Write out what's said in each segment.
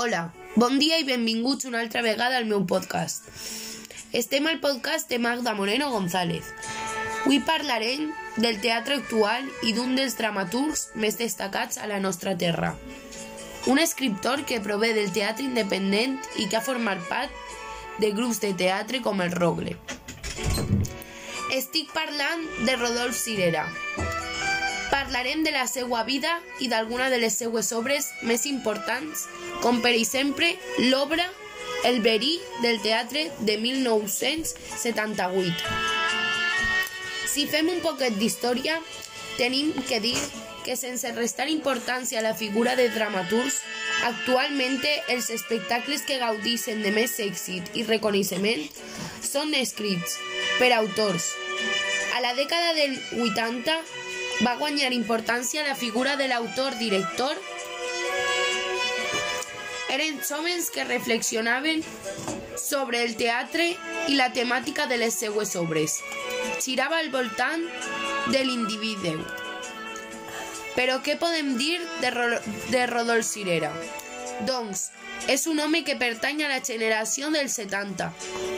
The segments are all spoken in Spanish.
Hola, bon dia i benvinguts una altra vegada al meu podcast. Estem al podcast de Magda Moreno González. Avui parlarem del teatre actual i d'un dels dramaturgs més destacats a la nostra terra. Un escriptor que prové del teatre independent i que ha format part de grups de teatre com el Rogle. Estic parlant de Rodolf Cirera. Parlarem de la seva vida i d'alguna de les seues obres més importants, com per exemple l'obra El verí del teatre de 1978. Si fem un poquet d'història, tenim que dir que sense restar importància a la figura de dramaturgs, actualment els espectacles que gaudixen de més èxit i reconeixement són escrits per autors. A la dècada del 80 va guanyar importància la figura de l'autor-director. Eren homes que reflexionaven sobre el teatre i la temàtica de les seues obres. Girava al voltant de l'individu. Però què podem dir de, Ro de Rodolf Cirera? Doncs, és un home que pertany a la generació dels 70,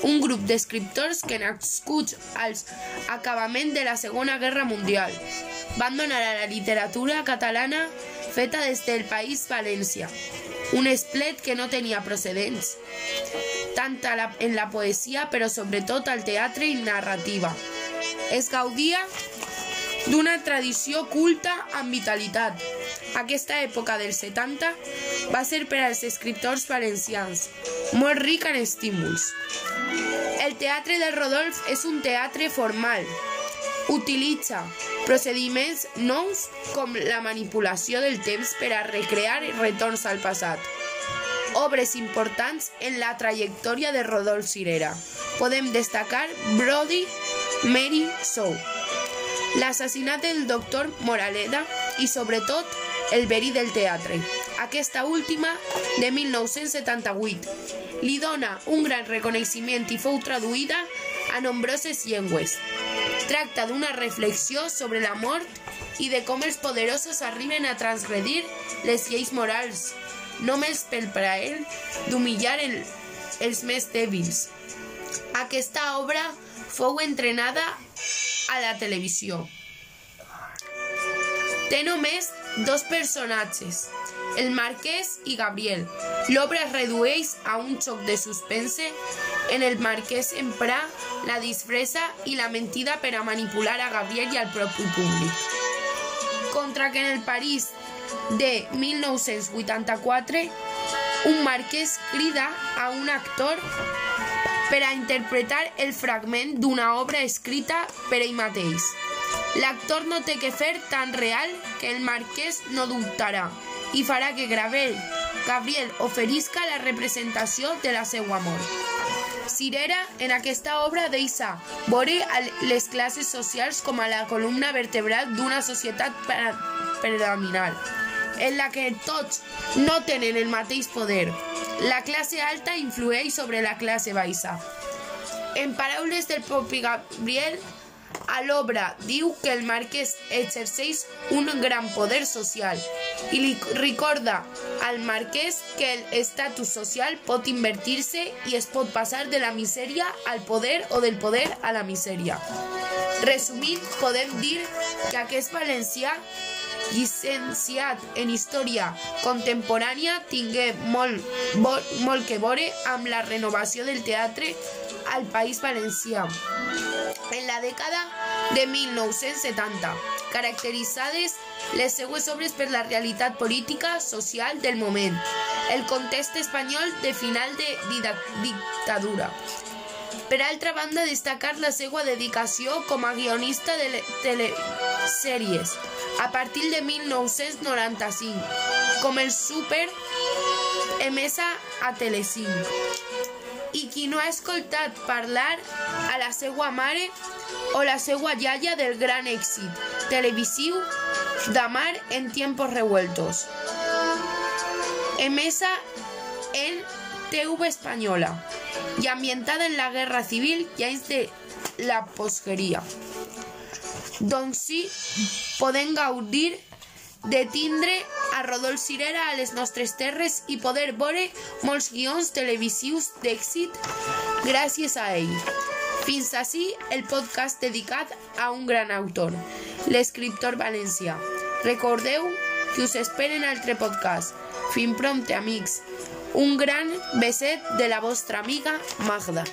un grup d'escriptors que nascuts als acabament de la Segona Guerra Mundial van donar a la literatura catalana feta des del País València, un esplet que no tenia procedents, tant la, en la poesia però sobretot al teatre i narrativa. Es gaudia d'una tradició culta amb vitalitat. Aquesta època dels 70 va ser per als escriptors valencians molt ric en estímuls. El teatre del Rodolf és un teatre formal. Utilitza procediments nous com la manipulació del temps per a recrear retorns al passat. Obres importants en la trajectòria de Rodolf Cirera. Podem destacar Brody, Mary Sou, l'assassinat del doctor Moraleda i, sobretot, el verí del teatre. Aquesta última, de 1978, li dona un gran reconeixement i fou traduïda a nombroses llengües. Tracta d'una reflexió sobre la mort i de com els poderosos arriben a transgredir les lleis morals, només pel plaer d'humillar el, els més dèbils. Aquesta obra fou entrenada a la televisió. Té només dos personatges, el marquès i Gabriel. L'obra es redueix a un xoc de suspense en el marquès emprar la disfressa i la mentida per a manipular a Gabriel i al propi públic. Contra que en el París de 1984 un marquès crida a un actor per a interpretar el fragment d'una obra escrita per ell mateix. L'actor no té que tan real que el marquès no dubtarà i farà que Gravel, Gabriel oferisca la representació de la seva mort. Cirera, en aquesta obra, deixa veure les classes socials com a la columna vertebral d'una societat predominant, en la que tots no tenen el mateix poder. La classe alta influeix sobre la classe baixa. En paraules del propi Gabriel, a l'obra diu que el marquès exerceix un gran poder social i li recorda al marquès que l'estatus social pot invertir-se i es pot passar de la misèria al poder o del poder a la misèria. Resumint, podem dir que aquest valencià llicenciat en història contemporània tingué molt, molt, molt que veure amb la renovació del teatre al País Valencià en la dècada de 1970, caracteritzades les seues obres per la realitat política social del moment, el context espanyol de final de dictadura. Per altra banda, destacar la seva dedicació com a guionista de telesèries a partir de 1995, com el Super emesa a Telecinco. I qui no ha escoltat parlar a la seva mare o la seva iaia del gran èxit televisiu d'Amar en tiempos revueltos. Emesa en TV Espanyola i ambientada en la Guerra Civil i anys de la posgueria. Doncs sí, podem gaudir de tindre a Rodolf Cirera a les nostres terres i poder veure molts guions televisius d'èxit gràcies a ell. Fins ací el podcast dedicat a un gran autor, l'escriptor valencià. Recordeu que us esperen altre podcast. Fins prompte, amics. Un gran beset de la vostra amiga Magda.